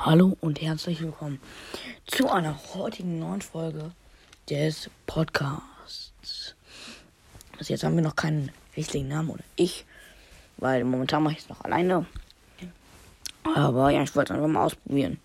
Hallo und herzlich willkommen zu einer heutigen neuen Folge des Podcasts. Also jetzt haben wir noch keinen richtigen Namen oder ich, weil momentan mache ich es noch alleine. Aber ja, ich wollte es einfach mal ausprobieren.